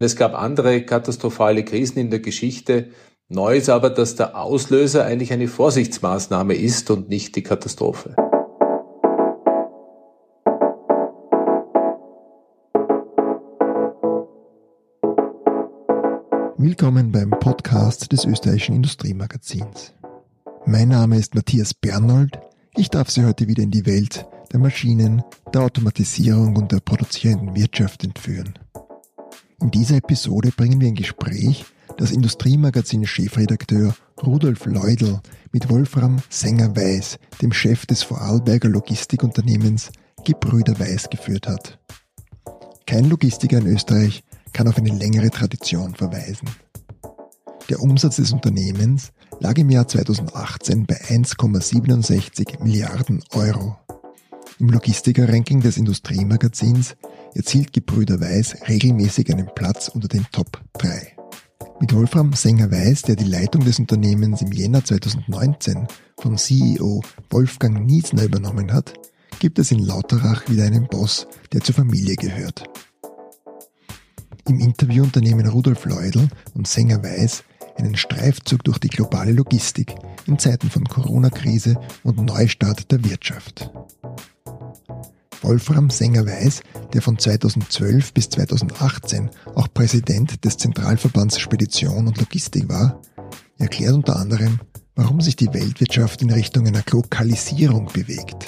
Es gab andere katastrophale Krisen in der Geschichte. Neu ist aber, dass der Auslöser eigentlich eine Vorsichtsmaßnahme ist und nicht die Katastrophe. Willkommen beim Podcast des österreichischen Industriemagazins. Mein Name ist Matthias Bernold. Ich darf Sie heute wieder in die Welt der Maschinen, der Automatisierung und der produzierenden Wirtschaft entführen. In dieser Episode bringen wir ein Gespräch das Industriemagazin-Chefredakteur Rudolf Leudl mit Wolfram Sänger-Weiß, dem Chef des Vorarlberger Logistikunternehmens Gebrüder Weiß geführt hat. Kein Logistiker in Österreich kann auf eine längere Tradition verweisen. Der Umsatz des Unternehmens lag im Jahr 2018 bei 1,67 Milliarden Euro. Im Logistiker-Ranking des Industriemagazins erzielt Gebrüder Weiß regelmäßig einen Platz unter den Top 3. Mit Wolfram Sänger-Weiß, der die Leitung des Unternehmens im Jänner 2019 von CEO Wolfgang Niesner übernommen hat, gibt es in Lauterach wieder einen Boss, der zur Familie gehört. Im Interview unternehmen Rudolf Leudl und Sänger Weiß einen Streifzug durch die globale Logistik in Zeiten von Corona-Krise und Neustart der Wirtschaft. Wolfram Sänger-Weiß, der von 2012 bis 2018 auch Präsident des Zentralverbands Spedition und Logistik war, erklärt unter anderem, warum sich die Weltwirtschaft in Richtung einer Lokalisierung bewegt,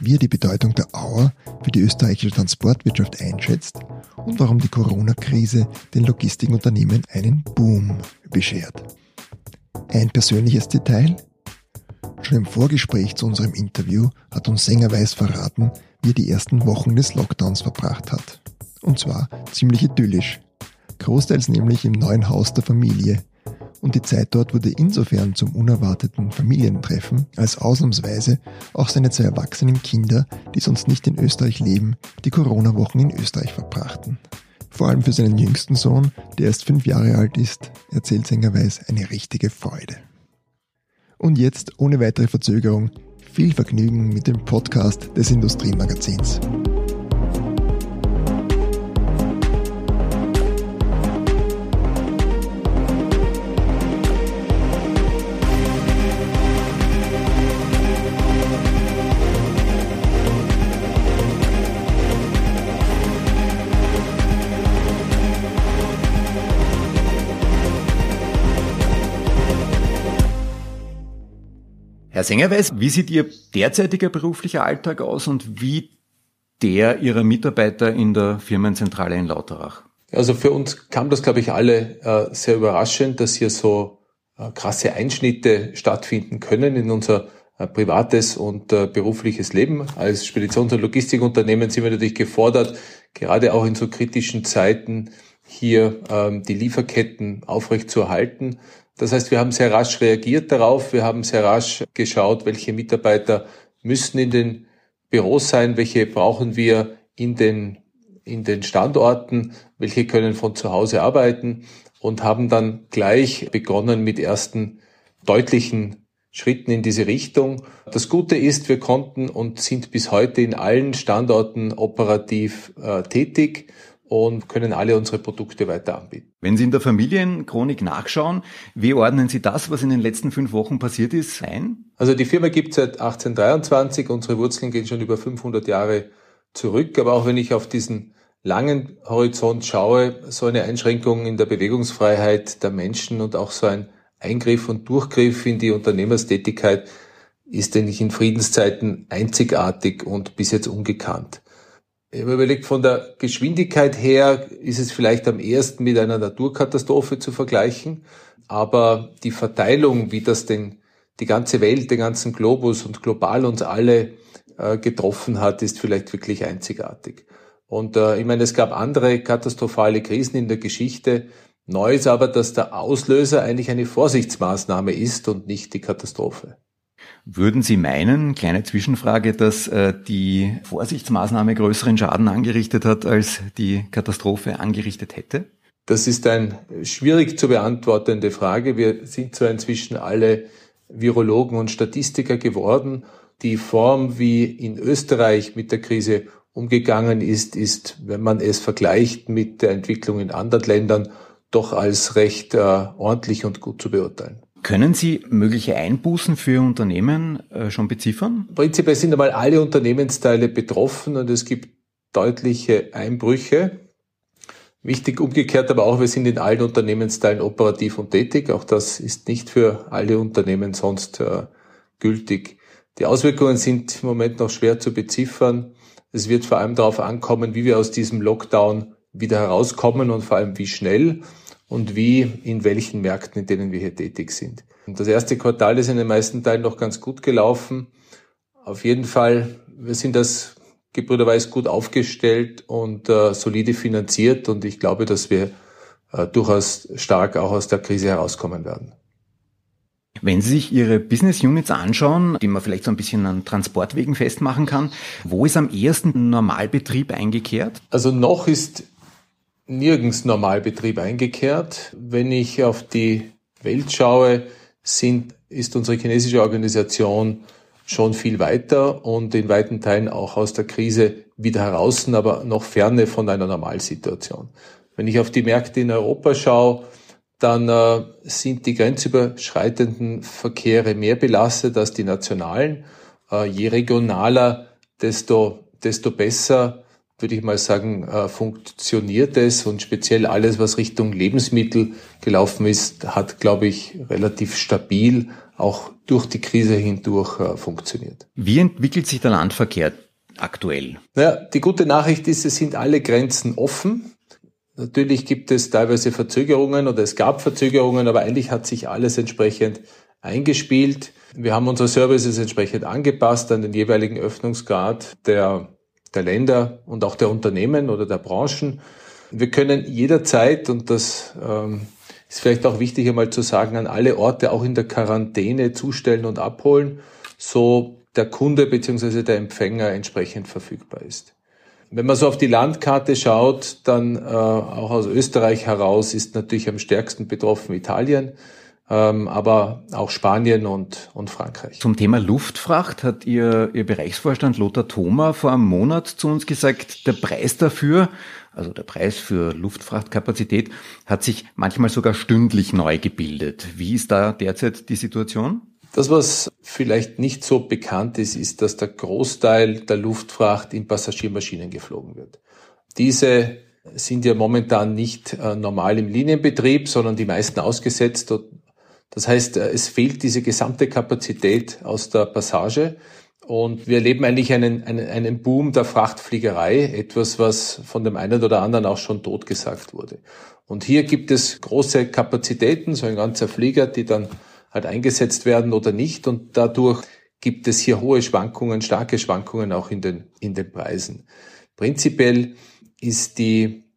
wie er die Bedeutung der Auer für die österreichische Transportwirtschaft einschätzt und warum die Corona-Krise den Logistikunternehmen einen Boom beschert. Ein persönliches Detail? Schon im Vorgespräch zu unserem Interview hat uns Sängerweis verraten, wie er die ersten Wochen des Lockdowns verbracht hat. Und zwar ziemlich idyllisch. Großteils nämlich im neuen Haus der Familie. Und die Zeit dort wurde insofern zum unerwarteten Familientreffen, als ausnahmsweise auch seine zwei erwachsenen Kinder, die sonst nicht in Österreich leben, die Corona-Wochen in Österreich verbrachten. Vor allem für seinen jüngsten Sohn, der erst fünf Jahre alt ist, erzählt Sängerweis eine richtige Freude. Und jetzt, ohne weitere Verzögerung, viel Vergnügen mit dem Podcast des Industriemagazins. Herr Sängerweis, wie sieht Ihr derzeitiger beruflicher Alltag aus und wie der Ihrer Mitarbeiter in der Firmenzentrale in Lauterach? Also für uns kam das, glaube ich, alle äh, sehr überraschend, dass hier so äh, krasse Einschnitte stattfinden können in unser äh, privates und berufliches Leben. Als Speditions- und Logistikunternehmen sind wir natürlich gefordert, gerade auch in so kritischen Zeiten hier ähm, die Lieferketten aufrechtzuerhalten. Das heißt, wir haben sehr rasch reagiert darauf. Wir haben sehr rasch geschaut, welche Mitarbeiter müssen in den Büros sein, welche brauchen wir in den, in den Standorten, welche können von zu Hause arbeiten und haben dann gleich begonnen mit ersten deutlichen Schritten in diese Richtung. Das Gute ist, wir konnten und sind bis heute in allen Standorten operativ äh, tätig und können alle unsere Produkte weiter anbieten. Wenn Sie in der Familienchronik nachschauen, wie ordnen Sie das, was in den letzten fünf Wochen passiert ist, ein? Also die Firma gibt es seit 1823, unsere Wurzeln gehen schon über 500 Jahre zurück, aber auch wenn ich auf diesen langen Horizont schaue, so eine Einschränkung in der Bewegungsfreiheit der Menschen und auch so ein Eingriff und Durchgriff in die Unternehmerstätigkeit ist, denke ich, in Friedenszeiten einzigartig und bis jetzt ungekannt. Ich habe überlegt, von der Geschwindigkeit her ist es vielleicht am ehesten mit einer Naturkatastrophe zu vergleichen, aber die Verteilung, wie das denn die ganze Welt, den ganzen Globus und global uns alle äh, getroffen hat, ist vielleicht wirklich einzigartig. Und äh, ich meine, es gab andere katastrophale Krisen in der Geschichte. Neu ist aber, dass der Auslöser eigentlich eine Vorsichtsmaßnahme ist und nicht die Katastrophe. Würden Sie meinen, kleine Zwischenfrage, dass äh, die Vorsichtsmaßnahme größeren Schaden angerichtet hat, als die Katastrophe angerichtet hätte? Das ist eine schwierig zu beantwortende Frage. Wir sind zwar inzwischen alle Virologen und Statistiker geworden. Die Form, wie in Österreich mit der Krise umgegangen ist, ist, wenn man es vergleicht mit der Entwicklung in anderen Ländern, doch als recht äh, ordentlich und gut zu beurteilen. Können Sie mögliche Einbußen für Unternehmen äh, schon beziffern? Prinzipiell sind einmal alle Unternehmensteile betroffen und es gibt deutliche Einbrüche. Wichtig umgekehrt aber auch, wir sind in allen Unternehmensteilen operativ und tätig. Auch das ist nicht für alle Unternehmen sonst äh, gültig. Die Auswirkungen sind im Moment noch schwer zu beziffern. Es wird vor allem darauf ankommen, wie wir aus diesem Lockdown wieder herauskommen und vor allem wie schnell und wie in welchen Märkten, in denen wir hier tätig sind. Und das erste Quartal ist in den meisten Teilen noch ganz gut gelaufen. Auf jeden Fall, wir sind das Gebrüder Weiß gut aufgestellt und äh, solide finanziert und ich glaube, dass wir äh, durchaus stark auch aus der Krise herauskommen werden. Wenn Sie sich Ihre Business Units anschauen, die man vielleicht so ein bisschen an Transportwegen festmachen kann, wo ist am ehesten Normalbetrieb eingekehrt? Also noch ist nirgends Normalbetrieb eingekehrt. Wenn ich auf die Welt schaue, sind, ist unsere chinesische Organisation schon viel weiter und in weiten Teilen auch aus der Krise wieder heraus, aber noch ferne von einer Normalsituation. Wenn ich auf die Märkte in Europa schaue, dann äh, sind die grenzüberschreitenden Verkehre mehr belastet als die nationalen. Äh, je regionaler, desto, desto besser würde ich mal sagen, äh, funktioniert es und speziell alles, was Richtung Lebensmittel gelaufen ist, hat, glaube ich, relativ stabil auch durch die Krise hindurch äh, funktioniert. Wie entwickelt sich der Landverkehr aktuell? Naja, die gute Nachricht ist, es sind alle Grenzen offen. Natürlich gibt es teilweise Verzögerungen oder es gab Verzögerungen, aber eigentlich hat sich alles entsprechend eingespielt. Wir haben unsere Services entsprechend angepasst an den jeweiligen Öffnungsgrad der der Länder und auch der Unternehmen oder der Branchen. Wir können jederzeit, und das ähm, ist vielleicht auch wichtig einmal zu sagen, an alle Orte auch in der Quarantäne zustellen und abholen, so der Kunde bzw. der Empfänger entsprechend verfügbar ist. Wenn man so auf die Landkarte schaut, dann äh, auch aus Österreich heraus ist natürlich am stärksten betroffen Italien ähm, aber auch Spanien und, und Frankreich. Zum Thema Luftfracht hat Ihr, Ihr Bereichsvorstand Lothar Thoma vor einem Monat zu uns gesagt, der Preis dafür, also der Preis für Luftfrachtkapazität, hat sich manchmal sogar stündlich neu gebildet. Wie ist da derzeit die Situation? Das, was vielleicht nicht so bekannt ist, ist, dass der Großteil der Luftfracht in Passagiermaschinen geflogen wird. Diese sind ja momentan nicht äh, normal im Linienbetrieb, sondern die meisten ausgesetzt das heißt, äh, es fehlt diese gesamte Kapazität aus der Passage. Und wir erleben eigentlich einen, einen, einen Boom der Frachtfliegerei, etwas, was von dem einen oder anderen auch schon totgesagt wurde. Und hier gibt es große Kapazitäten, so ein ganzer Flieger, die dann halt eingesetzt werden oder nicht. Und dadurch gibt es hier hohe Schwankungen, starke Schwankungen auch in den, in den Preisen. Prinzipiell ist die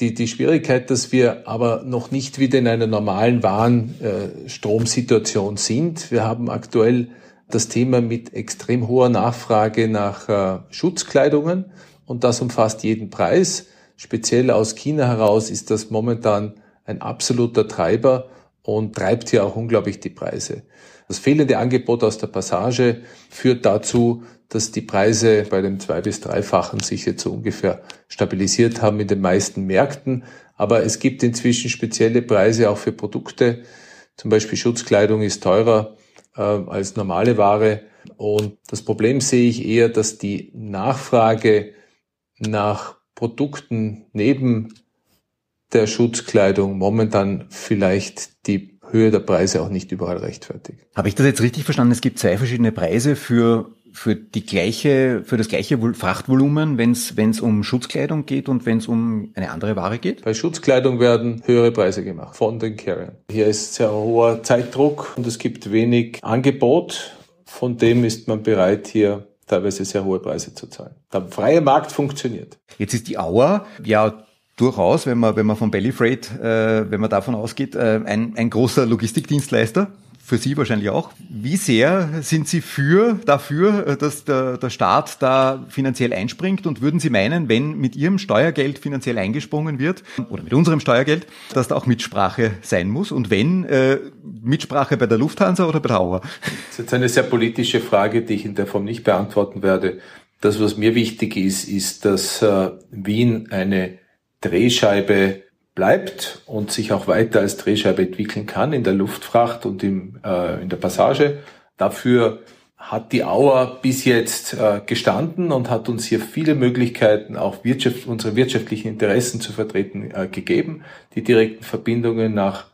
die, die Schwierigkeit, dass wir aber noch nicht wieder in einer normalen Warenstromsituation sind. Wir haben aktuell das Thema mit extrem hoher Nachfrage nach äh, Schutzkleidungen und das umfasst jeden Preis. Speziell aus China heraus ist das momentan ein absoluter Treiber und treibt hier auch unglaublich die Preise. Das fehlende Angebot aus der Passage führt dazu, dass die Preise bei dem zwei- bis dreifachen sich jetzt so ungefähr stabilisiert haben in den meisten Märkten. Aber es gibt inzwischen spezielle Preise auch für Produkte. Zum Beispiel Schutzkleidung ist teurer äh, als normale Ware. Und das Problem sehe ich eher, dass die Nachfrage nach Produkten neben der Schutzkleidung momentan vielleicht die Höhe der Preise auch nicht überall rechtfertigt. Habe ich das jetzt richtig verstanden? Es gibt zwei verschiedene Preise für für die gleiche, für das gleiche Frachtvolumen, wenn es um Schutzkleidung geht und wenn es um eine andere Ware geht? Bei Schutzkleidung werden höhere Preise gemacht von den Carriern. Hier ist sehr hoher Zeitdruck und es gibt wenig Angebot. Von dem ist man bereit, hier teilweise sehr hohe Preise zu zahlen. Der freie Markt funktioniert. Jetzt ist die Auer ja durchaus, wenn man, wenn man von Belly Freight, äh, wenn man davon ausgeht, äh, ein, ein großer Logistikdienstleister für Sie wahrscheinlich auch. Wie sehr sind Sie für, dafür, dass der, der Staat da finanziell einspringt? Und würden Sie meinen, wenn mit Ihrem Steuergeld finanziell eingesprungen wird, oder mit unserem Steuergeld, dass da auch Mitsprache sein muss? Und wenn, äh, Mitsprache bei der Lufthansa oder bei der Auer? Das ist jetzt eine sehr politische Frage, die ich in der Form nicht beantworten werde. Das, was mir wichtig ist, ist, dass äh, Wien eine Drehscheibe bleibt und sich auch weiter als Drehscheibe entwickeln kann in der Luftfracht und im, äh, in der Passage. Dafür hat die Auer bis jetzt äh, gestanden und hat uns hier viele Möglichkeiten, auch Wirtschaft, unsere wirtschaftlichen Interessen zu vertreten, äh, gegeben. Die direkten Verbindungen nach,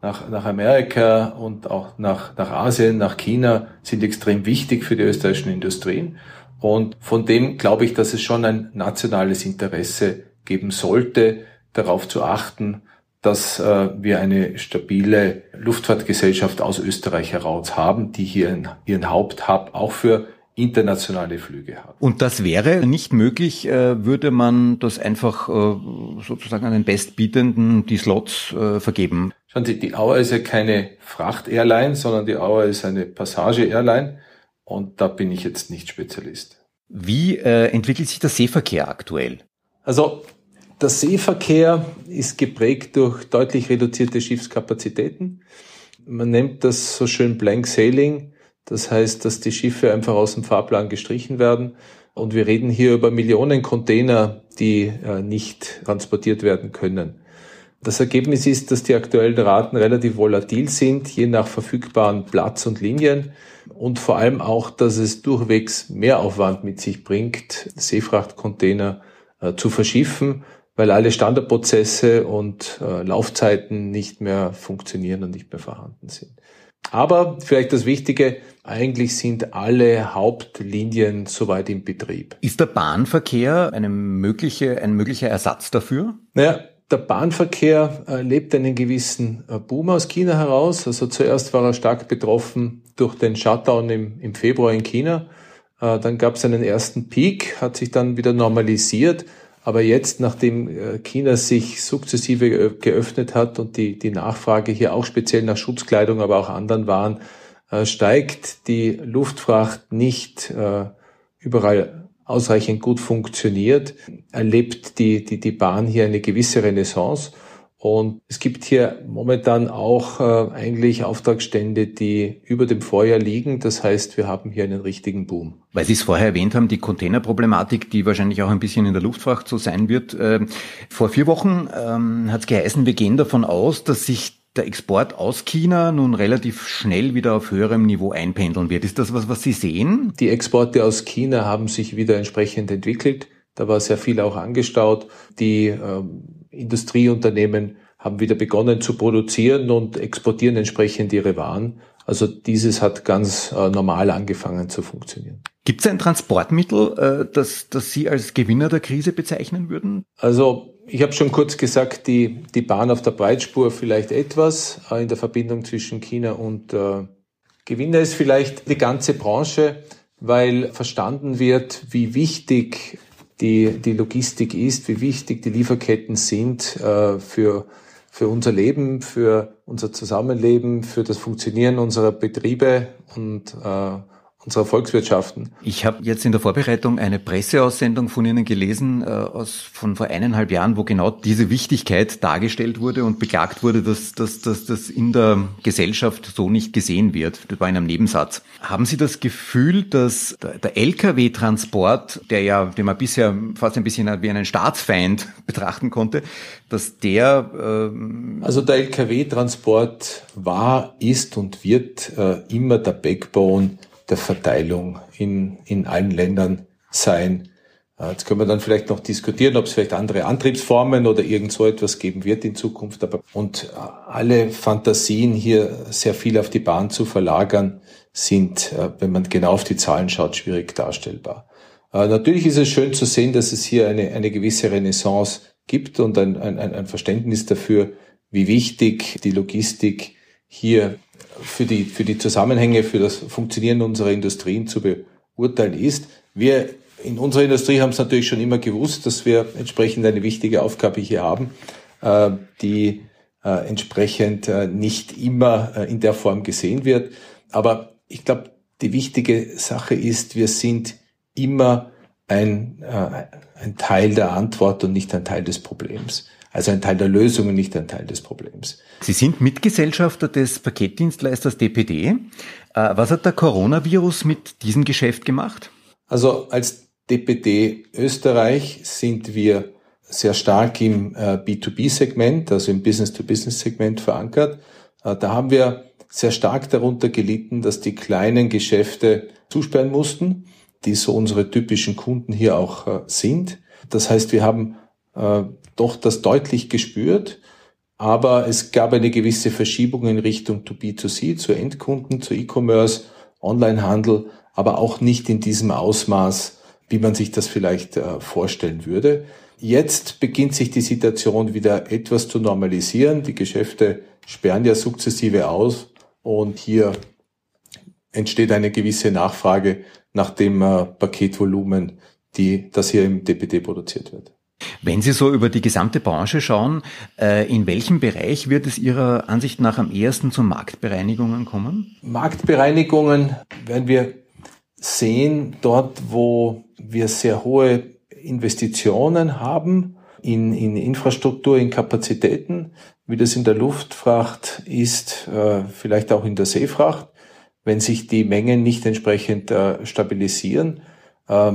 nach, nach Amerika und auch nach, nach Asien, nach China sind extrem wichtig für die österreichischen Industrien. Und von dem glaube ich, dass es schon ein nationales Interesse geben sollte, darauf zu achten, dass äh, wir eine stabile Luftfahrtgesellschaft aus Österreich heraus haben, die hier ihren, ihren Haupthub auch für internationale Flüge hat. Und das wäre nicht möglich, äh, würde man das einfach äh, sozusagen an den Bestbietenden die Slots vergeben. Schauen Sie, die Auer ist ja keine Fracht-Airline, sondern die Auer ist eine Passage-Airline und da bin ich jetzt nicht Spezialist. Wie äh, entwickelt sich der Seeverkehr aktuell? Also der Seeverkehr ist geprägt durch deutlich reduzierte Schiffskapazitäten. Man nennt das so schön Blank Sailing. Das heißt, dass die Schiffe einfach aus dem Fahrplan gestrichen werden. Und wir reden hier über Millionen Container, die äh, nicht transportiert werden können. Das Ergebnis ist, dass die aktuellen Raten relativ volatil sind, je nach verfügbaren Platz und Linien. Und vor allem auch, dass es durchwegs Mehraufwand mit sich bringt, Seefrachtcontainer äh, zu verschiffen weil alle Standardprozesse und äh, Laufzeiten nicht mehr funktionieren und nicht mehr vorhanden sind. Aber vielleicht das Wichtige, eigentlich sind alle Hauptlinien soweit im Betrieb. Ist der Bahnverkehr eine mögliche, ein möglicher Ersatz dafür? Naja, der Bahnverkehr erlebt einen gewissen äh, Boom aus China heraus. Also zuerst war er stark betroffen durch den Shutdown im, im Februar in China. Äh, dann gab es einen ersten Peak, hat sich dann wieder normalisiert. Aber jetzt, nachdem äh, China sich sukzessive geöffnet hat und die, die Nachfrage hier auch speziell nach Schutzkleidung, aber auch anderen Waren äh, steigt, die Luftfracht nicht äh, überall ausreichend gut funktioniert, erlebt die, die, die Bahn hier eine gewisse Renaissance. Und es gibt hier momentan auch äh, eigentlich Auftragsstände, die über dem Vorjahr liegen. Das heißt, wir haben hier einen richtigen Boom. Weil Sie es vorher erwähnt haben, die Containerproblematik, die wahrscheinlich auch ein bisschen in der Luftfracht so sein wird. Äh, vor vier Wochen ähm, hat es geheißen, wir gehen davon aus, dass sich der Export aus China nun relativ schnell wieder auf höherem Niveau einpendeln wird. Ist das was, was Sie sehen? Die Exporte aus China haben sich wieder entsprechend entwickelt. Da war sehr viel auch angestaut. Die ähm, Industrieunternehmen haben wieder begonnen zu produzieren und exportieren entsprechend ihre Waren. Also dieses hat ganz äh, normal angefangen zu funktionieren. Gibt es ein Transportmittel, äh, das, das Sie als Gewinner der Krise bezeichnen würden? Also ich habe schon kurz gesagt, die, die Bahn auf der Breitspur vielleicht etwas äh, in der Verbindung zwischen China und äh, Gewinner ist vielleicht die ganze Branche, weil verstanden wird, wie wichtig die, die Logistik ist, wie wichtig die Lieferketten sind äh, für, für unser Leben, für unser Zusammenleben, für das Funktionieren unserer Betriebe und äh, unserer Volkswirtschaften. Ich habe jetzt in der Vorbereitung eine Presseaussendung von Ihnen gelesen, äh, aus, von vor eineinhalb Jahren, wo genau diese Wichtigkeit dargestellt wurde und beklagt wurde, dass, dass, dass das in der Gesellschaft so nicht gesehen wird. Das war in einem Nebensatz. Haben Sie das Gefühl, dass der, der Lkw-Transport, der ja, den man bisher fast ein bisschen wie einen Staatsfeind betrachten konnte, dass der... Ähm also der Lkw-Transport war, ist und wird äh, immer der Backbone der Verteilung in, in allen Ländern sein. Äh, jetzt können wir dann vielleicht noch diskutieren, ob es vielleicht andere Antriebsformen oder irgend so etwas geben wird in Zukunft. Aber und äh, alle Fantasien hier sehr viel auf die Bahn zu verlagern, sind, äh, wenn man genau auf die Zahlen schaut, schwierig darstellbar. Natürlich ist es schön zu sehen, dass es hier eine, eine gewisse Renaissance gibt und ein, ein, ein Verständnis dafür, wie wichtig die Logistik hier für die, für die Zusammenhänge, für das Funktionieren unserer Industrien zu beurteilen ist. Wir in unserer Industrie haben es natürlich schon immer gewusst, dass wir entsprechend eine wichtige Aufgabe hier haben, äh, die äh, entsprechend äh, nicht immer in der Form gesehen wird. Aber ich glaube, die wichtige Sache ist, wir sind immer ein, ein Teil der Antwort und nicht ein Teil des Problems. Also ein Teil der Lösung und nicht ein Teil des Problems. Sie sind Mitgesellschafter des Paketdienstleisters DPD. Äh, was hat der Coronavirus mit diesem Geschäft gemacht? Also als DPD Österreich sind wir sehr stark im äh, B2B-Segment, also im Business-to-Business-Segment verankert. Äh, da haben wir sehr stark darunter gelitten, dass die kleinen Geschäfte zusperren mussten, die so unsere typischen Kunden hier auch sind. Das heißt, wir haben äh, doch das deutlich gespürt, aber es gab eine gewisse Verschiebung in Richtung to B2C, zu Endkunden, zu E-Commerce, Onlinehandel, aber auch nicht in diesem Ausmaß, wie man sich das vielleicht äh, vorstellen würde. Jetzt beginnt sich die Situation wieder etwas zu normalisieren. Die Geschäfte sperren ja sukzessive aus und hier entsteht eine gewisse Nachfrage nach dem äh, Paketvolumen, die, das hier im DPD produziert wird. Wenn Sie so über die gesamte Branche schauen, äh, in welchem Bereich wird es Ihrer Ansicht nach am ehesten zu Marktbereinigungen kommen? Marktbereinigungen werden wir sehen dort, wo wir sehr hohe Investitionen haben in, in Infrastruktur, in Kapazitäten, wie das in der Luftfracht ist, äh, vielleicht auch in der Seefracht, wenn sich die Mengen nicht entsprechend äh, stabilisieren, äh,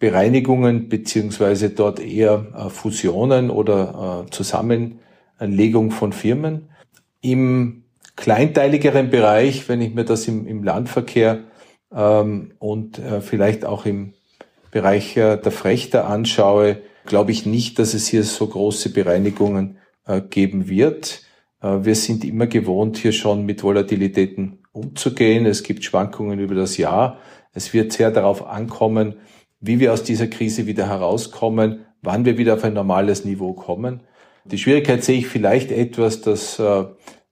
Marktbereinigungen beziehungsweise dort eher äh, Fusionen oder äh, Zusammenlegung von Firmen. Im kleinteiligeren Bereich, wenn ich mir das im, im Landverkehr ähm, und äh, vielleicht auch im Bereich der Frechter anschaue, glaube ich nicht, dass es hier so große Bereinigungen äh, geben wird. Äh, wir sind immer gewohnt, hier schon mit Volatilitäten umzugehen. Es gibt Schwankungen über das Jahr. Es wird sehr darauf ankommen, wie wir aus dieser Krise wieder herauskommen, wann wir wieder auf ein normales Niveau kommen. Die Schwierigkeit sehe ich vielleicht etwas, dass äh,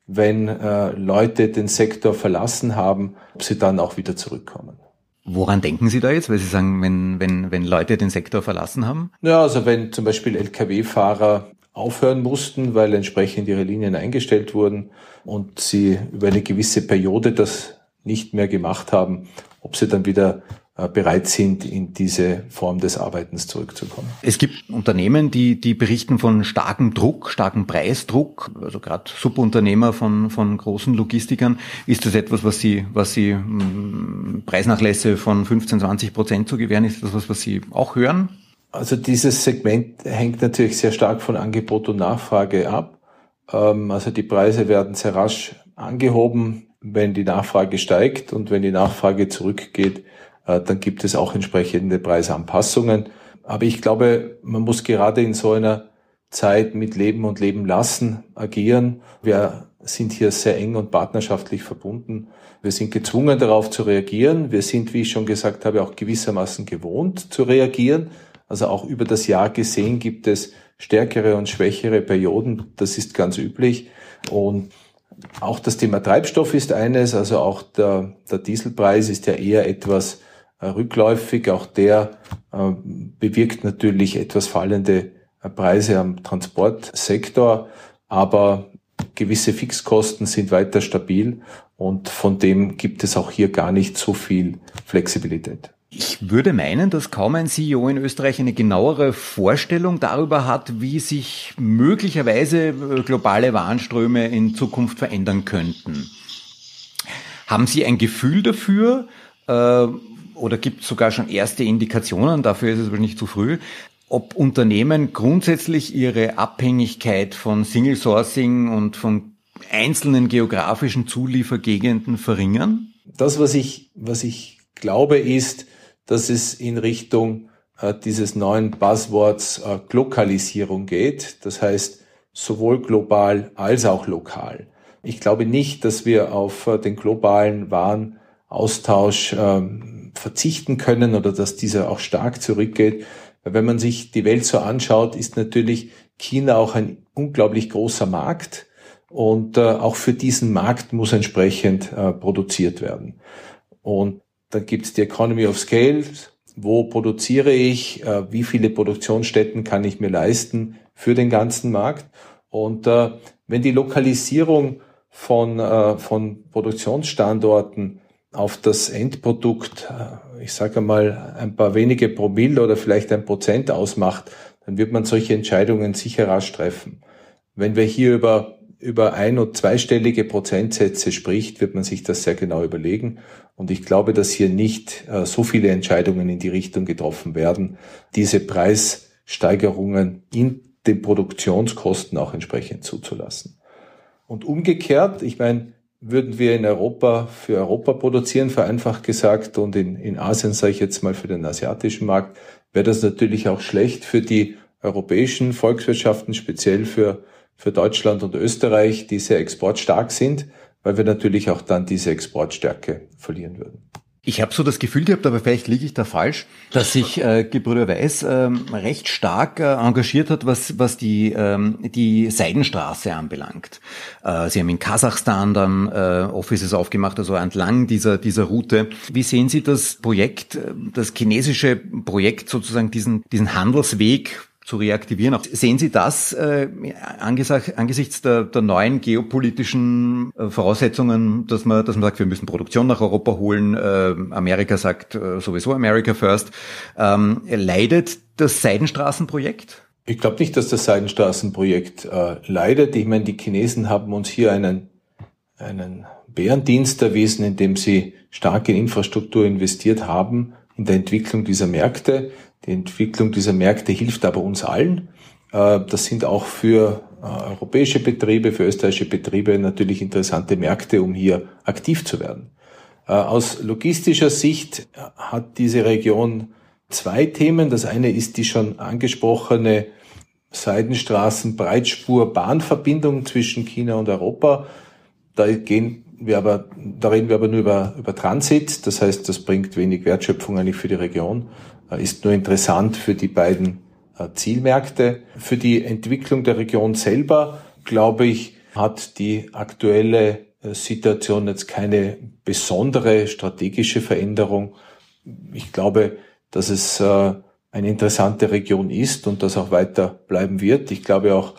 wenn Leute den Sektor verlassen haben, ob sie dann auch wieder zurückkommen. Woran denken Sie da jetzt, weil Sie sagen, wenn, wenn, wenn Leute den Sektor verlassen haben? Ja, also wenn zum Beispiel Lkw-Fahrer aufhören mussten, weil entsprechend ihre Linien eingestellt wurden und sie über eine gewisse Periode das nicht mehr gemacht haben, ob sie dann wieder äh, bereit sind, in diese Form des Arbeitens zurückzukommen. Es gibt Unternehmen, die, die berichten von starkem Druck, starkem Preisdruck, also gerade Subunternehmer von, von großen Logistikern. Ist das etwas, was Sie, was Sie hm, Preisnachlässe von 15, 20 Prozent zu gewähren, ist das was, was Sie auch hören? Also dieses Segment hängt natürlich sehr stark von Angebot und Nachfrage ab. Ähm, also die Preise werden sehr rasch angehoben, wenn die Nachfrage steigt und wenn die Nachfrage zurückgeht, äh, dann gibt es auch entsprechende Preisanpassungen. Aber ich glaube, man muss gerade in so einer Zeit mit Leben und Leben lassen agieren. Wir sind hier sehr eng und partnerschaftlich verbunden. Wir sind gezwungen darauf zu reagieren. Wir sind, wie ich schon gesagt habe, auch gewissermaßen gewohnt zu reagieren. Also auch über das Jahr gesehen gibt es stärkere und schwächere Perioden. Das ist ganz üblich. Und auch das Thema Treibstoff ist eines. Also auch der, der Dieselpreis ist ja eher etwas äh, rückläufig. Auch der äh, bewirkt natürlich etwas fallende äh, Preise am Transportsektor, aber gewisse Fixkosten sind weiter stabil und von dem gibt es auch hier gar nicht so viel Flexibilität. Ich würde meinen, dass kaum ein CEO in Österreich eine genauere Vorstellung darüber hat, wie sich möglicherweise globale Warenströme in Zukunft verändern könnten. Haben Sie ein Gefühl dafür, oder gibt es sogar schon erste Indikationen, dafür ist es aber nicht zu früh, ob Unternehmen grundsätzlich ihre Abhängigkeit von Single Sourcing und von einzelnen geografischen Zuliefergegenden verringern? Das, was ich, was ich glaube, ist, dass es in Richtung äh, dieses neuen Buzzwords äh, Glokalisierung geht. Das heißt, sowohl global als auch lokal. Ich glaube nicht, dass wir auf äh, den globalen Warenaustausch ähm, verzichten können oder dass dieser auch stark zurückgeht. Wenn man sich die Welt so anschaut, ist natürlich China auch ein unglaublich großer Markt und äh, auch für diesen Markt muss entsprechend äh, produziert werden. Und dann gibt es die Economy of Scale. Wo produziere ich? Äh, wie viele Produktionsstätten kann ich mir leisten für den ganzen Markt? Und äh, wenn die Lokalisierung von, äh, von Produktionsstandorten auf das Endprodukt, äh, ich sage mal, ein paar wenige Promille oder vielleicht ein Prozent ausmacht, dann wird man solche Entscheidungen sicher rasch treffen. Wenn wir hier über über ein- und zweistellige Prozentsätze spricht, wird man sich das sehr genau überlegen. Und ich glaube, dass hier nicht äh, so viele Entscheidungen in die Richtung getroffen werden, diese Preissteigerungen in den Produktionskosten auch entsprechend zuzulassen. Und umgekehrt, ich meine, würden wir in Europa für Europa produzieren, vereinfacht gesagt, und in, in Asien, sage ich jetzt mal, für den asiatischen Markt, wäre das natürlich auch schlecht für die europäischen Volkswirtschaften, speziell für, für Deutschland und Österreich, die sehr exportstark sind, weil wir natürlich auch dann diese Exportstärke verlieren würden. Ich habe so das Gefühl gehabt, aber vielleicht liege ich da falsch, dass sich äh, Gebrüder Weiß ähm, recht stark äh, engagiert hat, was, was die, ähm, die Seidenstraße anbelangt. Äh, Sie haben in Kasachstan dann äh, Offices aufgemacht, also entlang dieser, dieser Route. Wie sehen Sie das Projekt, äh, das chinesische Projekt sozusagen, diesen, diesen Handelsweg zu reaktivieren. Auch sehen Sie das äh, angesichts der, der neuen geopolitischen äh, Voraussetzungen, dass man, dass man sagt, wir müssen Produktion nach Europa holen, äh, Amerika sagt äh, sowieso America First. Ähm, leidet das Seidenstraßenprojekt? Ich glaube nicht, dass das Seidenstraßenprojekt äh, leidet. Ich meine, die Chinesen haben uns hier einen, einen Bärendienst erwiesen, indem sie stark in Infrastruktur investiert haben, in der Entwicklung dieser Märkte. Die Entwicklung dieser Märkte hilft aber uns allen. Äh, das sind auch für äh, europäische Betriebe, für österreichische Betriebe natürlich interessante Märkte, um hier aktiv zu werden. Äh, aus logistischer Sicht hat diese Region zwei Themen. Das eine ist die schon angesprochene Seidenstraßen, Breitspur, Bahnverbindung zwischen China und Europa. Da gehen wir aber, da reden wir aber nur über, über Transit. Das heißt, das bringt wenig Wertschöpfung eigentlich für die Region. Äh, ist nur interessant für die beiden äh, Zielmärkte. Für die Entwicklung der Region selber, glaube ich, hat die aktuelle äh, Situation jetzt keine besondere strategische Veränderung. Ich glaube, dass es eine interessante Region ist und das auch weiter bleiben wird. Ich glaube auch,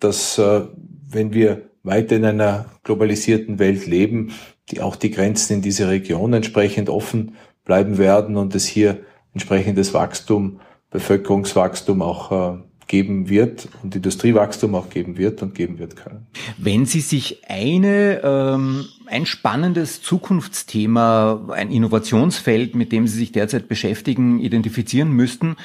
dass wenn wir weiter in einer globalisierten Welt leben, die auch die Grenzen in diese Region entsprechend offen bleiben werden und es hier entsprechendes Wachstum, Bevölkerungswachstum auch äh, geben wird und Industriewachstum auch geben wird und geben wird können. Wenn Sie sich eine, ähm, ein spannendes Zukunftsthema, ein Innovationsfeld, mit dem Sie sich derzeit beschäftigen, identifizieren müssten,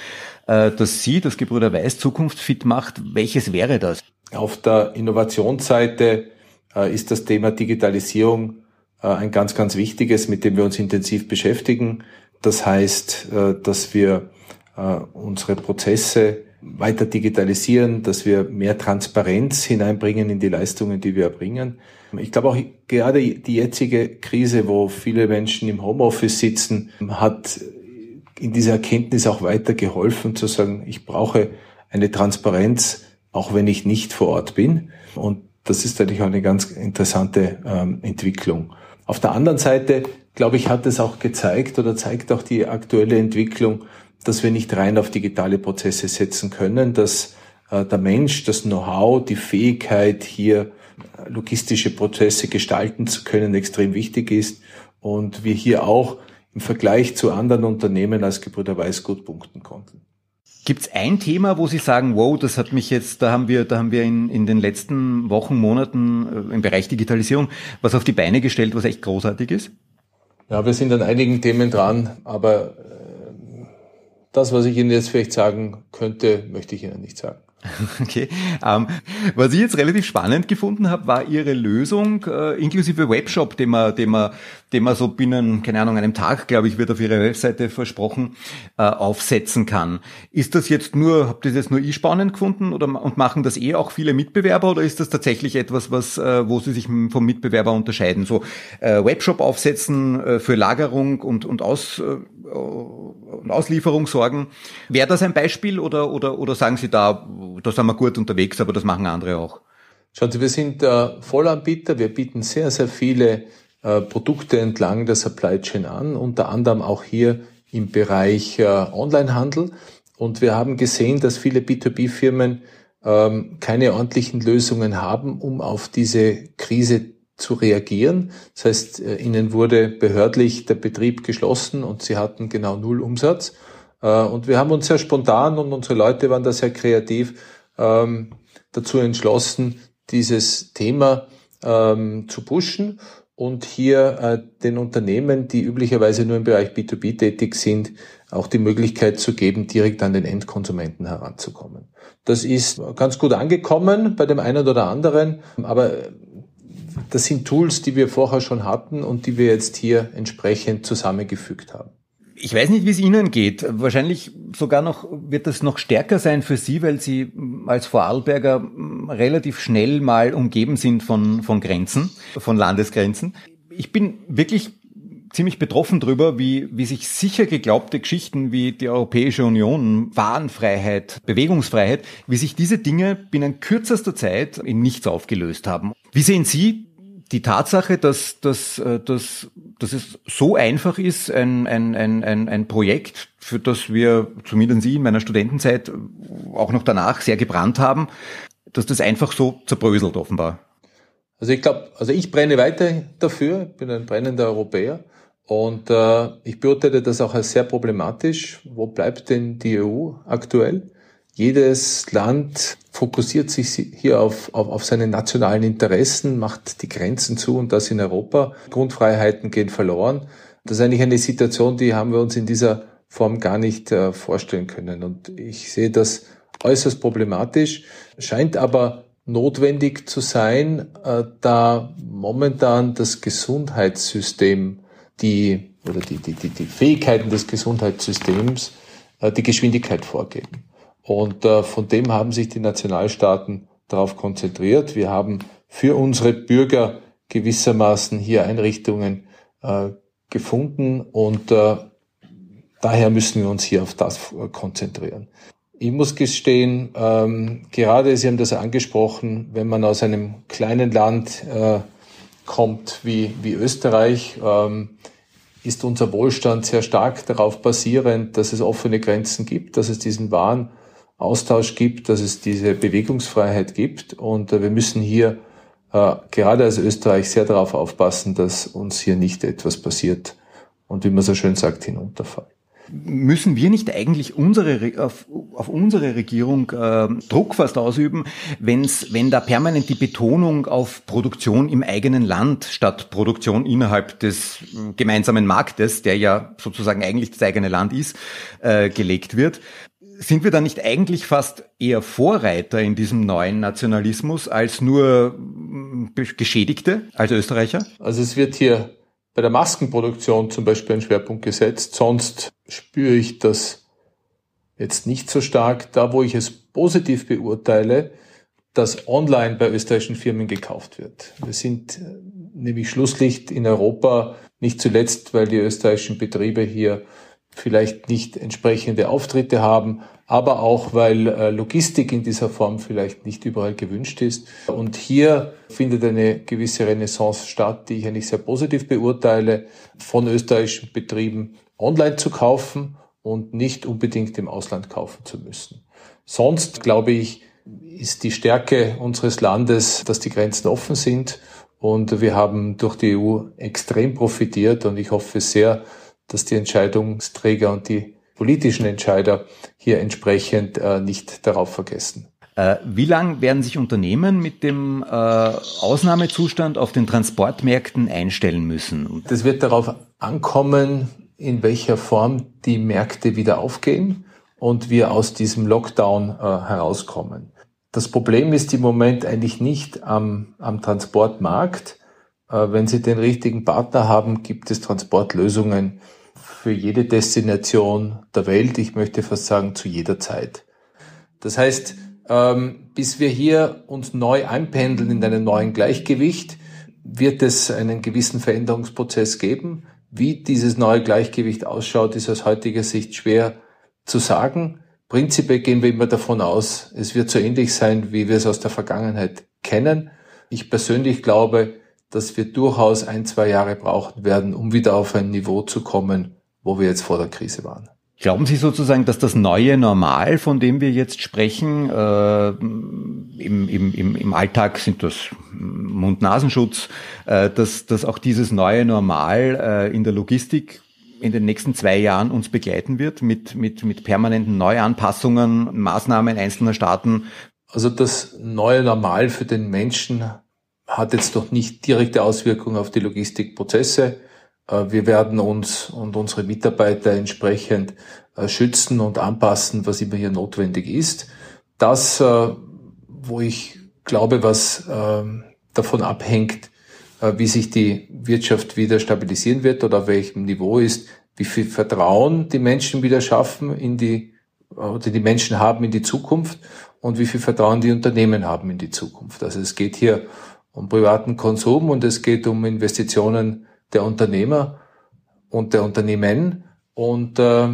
äh, dass Sie, das Gebrüder Weiß, zukunftsfit macht, welches wäre das? Auf der Innovationsseite äh, ist das Thema Digitalisierung äh, ein ganz, ganz wichtiges, mit dem wir uns intensiv beschäftigen. Das heißt, äh, dass wir äh, unsere Prozesse weiter digitalisieren, dass wir mehr Transparenz hineinbringen in die Leistungen, die wir erbringen. Ich glaube auch gerade die jetzige Krise, wo viele Menschen im Homeoffice sitzen, hat in dieser Erkenntnis auch weiter geholfen zu sagen, ich brauche eine Transparenz, auch wenn ich nicht vor Ort bin. Und das ist natürlich auch eine ganz interessante ähm, Entwicklung. Auf der anderen Seite glaube ich, hat es auch gezeigt oder zeigt auch die aktuelle Entwicklung, dass wir nicht rein auf digitale Prozesse setzen können, dass äh, der Mensch, das Know-how, die Fähigkeit, hier äh, logistische Prozesse gestalten zu können, extrem wichtig ist und wir hier auch im Vergleich zu anderen Unternehmen als Gebrüder Weiß gut punkten konnten. Gibt es ein Thema, wo Sie sagen, wow, das hat mich jetzt, da haben wir, da haben wir in, in den letzten Wochen, Monaten äh, im Bereich Digitalisierung was auf die Beine gestellt, was echt großartig ist? Ja, wir sind an einigen Themen dran, aber das, was ich Ihnen jetzt vielleicht sagen könnte, möchte ich Ihnen nicht sagen. Okay. Ähm, was ich jetzt relativ spannend gefunden habe, war Ihre Lösung äh, inklusive Webshop, den man, den man, den man so binnen, keine Ahnung, einem Tag, glaube ich, wird auf Ihrer Webseite versprochen, äh, aufsetzen kann. Ist das jetzt nur, habt ihr das jetzt nur ich spannend gefunden oder und machen das eh auch viele Mitbewerber oder ist das tatsächlich etwas, was, äh, wo Sie sich vom Mitbewerber unterscheiden? So äh, Webshop aufsetzen äh, für Lagerung und und Aus, äh, und Auslieferung sorgen. Wäre das ein Beispiel oder oder oder sagen Sie da da sind wir gut unterwegs, aber das machen andere auch. Schauen Sie, wir sind äh, Vollanbieter. Wir bieten sehr, sehr viele Produkte entlang der Supply Chain an, unter anderem auch hier im Bereich äh, Onlinehandel. Und wir haben gesehen, dass viele B2B-Firmen ähm, keine ordentlichen Lösungen haben, um auf diese Krise zu reagieren. Das heißt, äh, ihnen wurde behördlich der Betrieb geschlossen und sie hatten genau null Umsatz. Äh, und wir haben uns sehr spontan und unsere Leute waren da sehr kreativ ähm, dazu entschlossen, dieses Thema ähm, zu pushen und hier äh, den Unternehmen, die üblicherweise nur im Bereich B2B tätig sind, auch die Möglichkeit zu geben, direkt an den Endkonsumenten heranzukommen. Das ist ganz gut angekommen bei dem einen oder anderen, aber das sind Tools, die wir vorher schon hatten und die wir jetzt hier entsprechend zusammengefügt haben. Ich weiß nicht, wie es Ihnen geht. Wahrscheinlich sogar noch wird das noch stärker sein für Sie, weil Sie als Vorarlberger relativ schnell mal umgeben sind von, von Grenzen, von Landesgrenzen. Ich bin wirklich ziemlich betroffen drüber, wie, wie sich sicher geglaubte Geschichten wie die Europäische Union, Warenfreiheit, Bewegungsfreiheit, wie sich diese Dinge binnen kürzester Zeit in nichts aufgelöst haben. Wie sehen Sie die Tatsache, dass, dass, äh, dass, dass es so einfach ist, ein, ein, ein, ein, Projekt, für das wir zumindest Sie in meiner Studentenzeit auch noch danach sehr gebrannt haben, dass das einfach so zerbröselt offenbar. Also ich glaube, also ich brenne weiter dafür, bin ein brennender Europäer und äh, ich beurteile das auch als sehr problematisch. Wo bleibt denn die EU aktuell? Jedes Land fokussiert sich hier auf, auf, auf seine nationalen Interessen, macht die Grenzen zu und das in Europa. Grundfreiheiten gehen verloren. Das ist eigentlich eine Situation, die haben wir uns in dieser Form gar nicht äh, vorstellen können. Und ich sehe das äußerst problematisch, scheint aber notwendig zu sein, äh, da momentan das Gesundheitssystem, die oder die, die, die, die Fähigkeiten des Gesundheitssystems äh, die Geschwindigkeit vorgeben. Und äh, von dem haben sich die Nationalstaaten darauf konzentriert. Wir haben für unsere Bürger gewissermaßen hier Einrichtungen äh, gefunden und äh, daher müssen wir uns hier auf das konzentrieren. Ich muss gestehen, ähm, gerade Sie haben das angesprochen, wenn man aus einem kleinen Land äh, kommt wie, wie Österreich, ähm, ist unser Wohlstand sehr stark darauf basierend, dass es offene Grenzen gibt, dass es diesen Waren Austausch gibt, dass es diese Bewegungsfreiheit gibt. Und äh, wir müssen hier äh, gerade als Österreich sehr darauf aufpassen, dass uns hier nicht etwas passiert und wie man so schön sagt, hinunterfallen. Müssen wir nicht eigentlich unsere, auf, auf unsere Regierung äh, Druck fast ausüben, wenn's, wenn da permanent die Betonung auf Produktion im eigenen Land statt Produktion innerhalb des äh, gemeinsamen Marktes, der ja sozusagen eigentlich das eigene Land ist, äh, gelegt wird? Sind wir da nicht eigentlich fast eher Vorreiter in diesem neuen Nationalismus als nur mm, Geschädigte als Österreicher? Also es wird hier bei der Maskenproduktion zum Beispiel ein Schwerpunkt gesetzt. Sonst spüre ich das jetzt nicht so stark. Da, wo ich es positiv beurteile, dass online bei österreichischen Firmen gekauft wird. Wir sind äh, nämlich Schlusslicht in Europa, nicht zuletzt, weil die österreichischen Betriebe hier vielleicht nicht entsprechende Auftritte haben, aber auch weil äh, Logistik in dieser Form vielleicht nicht überall gewünscht ist. Und hier findet eine gewisse Renaissance statt, die ich eigentlich sehr positiv beurteile, von österreichischen Betrieben online zu kaufen und nicht unbedingt im Ausland kaufen zu müssen. Sonst, glaube ich, ist die Stärke unseres Landes, dass die Grenzen offen sind und wir haben durch die EU extrem profitiert und ich hoffe sehr, dass die Entscheidungsträger und die politischen Entscheider hier entsprechend äh, nicht darauf vergessen. Äh, wie lang werden sich Unternehmen mit dem äh, Ausnahmezustand auf den Transportmärkten einstellen müssen? Das wird darauf ankommen, in welcher Form die Märkte wieder aufgehen und wir aus diesem Lockdown äh, herauskommen. Das Problem ist im Moment eigentlich nicht am, am Transportmarkt. Äh, wenn Sie den richtigen Partner haben, gibt es Transportlösungen, für jede Destination der Welt, ich möchte fast sagen zu jeder Zeit. Das heißt, ähm, bis wir hier uns neu einpendeln in einem neuen Gleichgewicht, wird es einen gewissen Veränderungsprozess geben. Wie dieses neue Gleichgewicht ausschaut, ist aus heutiger Sicht schwer zu sagen. Prinzipiell gehen wir immer davon aus, es wird so ähnlich sein, wie wir es aus der Vergangenheit kennen. Ich persönlich glaube, dass wir durchaus ein, zwei Jahre brauchen werden, um wieder auf ein Niveau zu kommen, wo wir jetzt vor der Krise waren. Glauben Sie sozusagen, dass das neue Normal, von dem wir jetzt sprechen, äh, im, im, im, im Alltag sind das Mund-Nasenschutz, äh, dass, dass auch dieses neue Normal äh, in der Logistik in den nächsten zwei Jahren uns begleiten wird mit, mit, mit permanenten Neuanpassungen, Maßnahmen einzelner Staaten, Also das neue Normal für den Menschen hat jetzt noch nicht direkte Auswirkungen auf die Logistikprozesse. Äh, wir werden uns und unsere Mitarbeiter entsprechend äh, schützen und anpassen, was immer hier notwendig ist. Das, äh, wo ich glaube, was ähm, davon abhängt, wie sich die Wirtschaft wieder stabilisieren wird oder auf welchem Niveau ist, wie viel Vertrauen die Menschen wieder schaffen in die, oder die Menschen haben in die Zukunft und wie viel Vertrauen die Unternehmen haben in die Zukunft. Also es geht hier um privaten Konsum und es geht um Investitionen der Unternehmer und der Unternehmen. Und äh,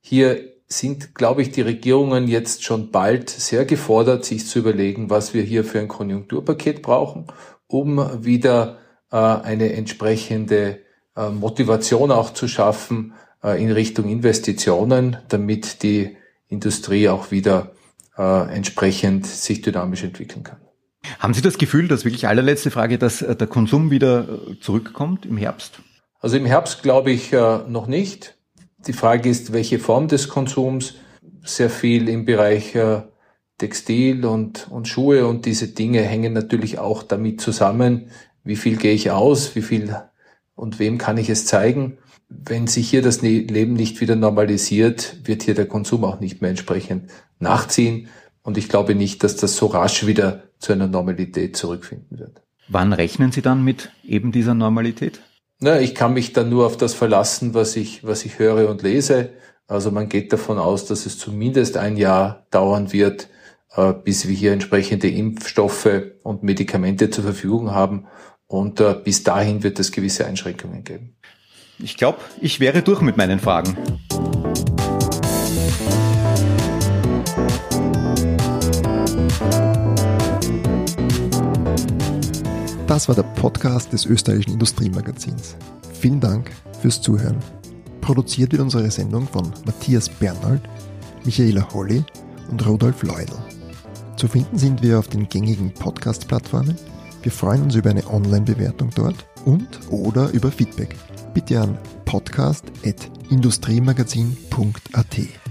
hier sind, glaube ich, die Regierungen jetzt schon bald sehr gefordert, sich zu überlegen, was wir hier für ein Konjunkturpaket brauchen, um wieder äh, eine entsprechende äh, Motivation auch zu schaffen äh, in Richtung Investitionen, damit die Industrie auch wieder äh, entsprechend sich dynamisch entwickeln kann. Haben Sie das Gefühl, dass wirklich allerletzte Frage, dass äh, der Konsum wieder äh, zurückkommt im Herbst? Also im Herbst glaube ich äh, noch nicht. Die Frage ist, welche Form des Konsums. Sehr viel im Bereich Textil und, und Schuhe und diese Dinge hängen natürlich auch damit zusammen, wie viel gehe ich aus, wie viel und wem kann ich es zeigen. Wenn sich hier das ne-, Leben nicht wieder normalisiert, wird hier der Konsum auch nicht mehr entsprechend nachziehen. Und ich glaube nicht, dass das so rasch wieder zu einer Normalität zurückfinden wird. Wann rechnen Sie dann mit eben dieser Normalität? Na, ich kann mich dann nur auf das verlassen, was ich, was ich höre und lese. Also man geht davon aus, dass es zumindest ein Jahr dauern wird, äh, bis wir hier entsprechende Impfstoffe und Medikamente zur Verfügung haben. Und äh, bis dahin wird es gewisse Einschränkungen geben. Ich glaube, ich wäre durch mit meinen Fragen. Das war der Podcast des österreichischen Industriemagazins. Vielen Dank fürs Zuhören. Produziert wird unsere Sendung von Matthias Bernhold, Michaela Holly und Rudolf Leudl. Zu finden sind wir auf den gängigen Podcast-Plattformen. Wir freuen uns über eine Online-Bewertung dort und oder über Feedback. Bitte an podcast.industriemagazin.at.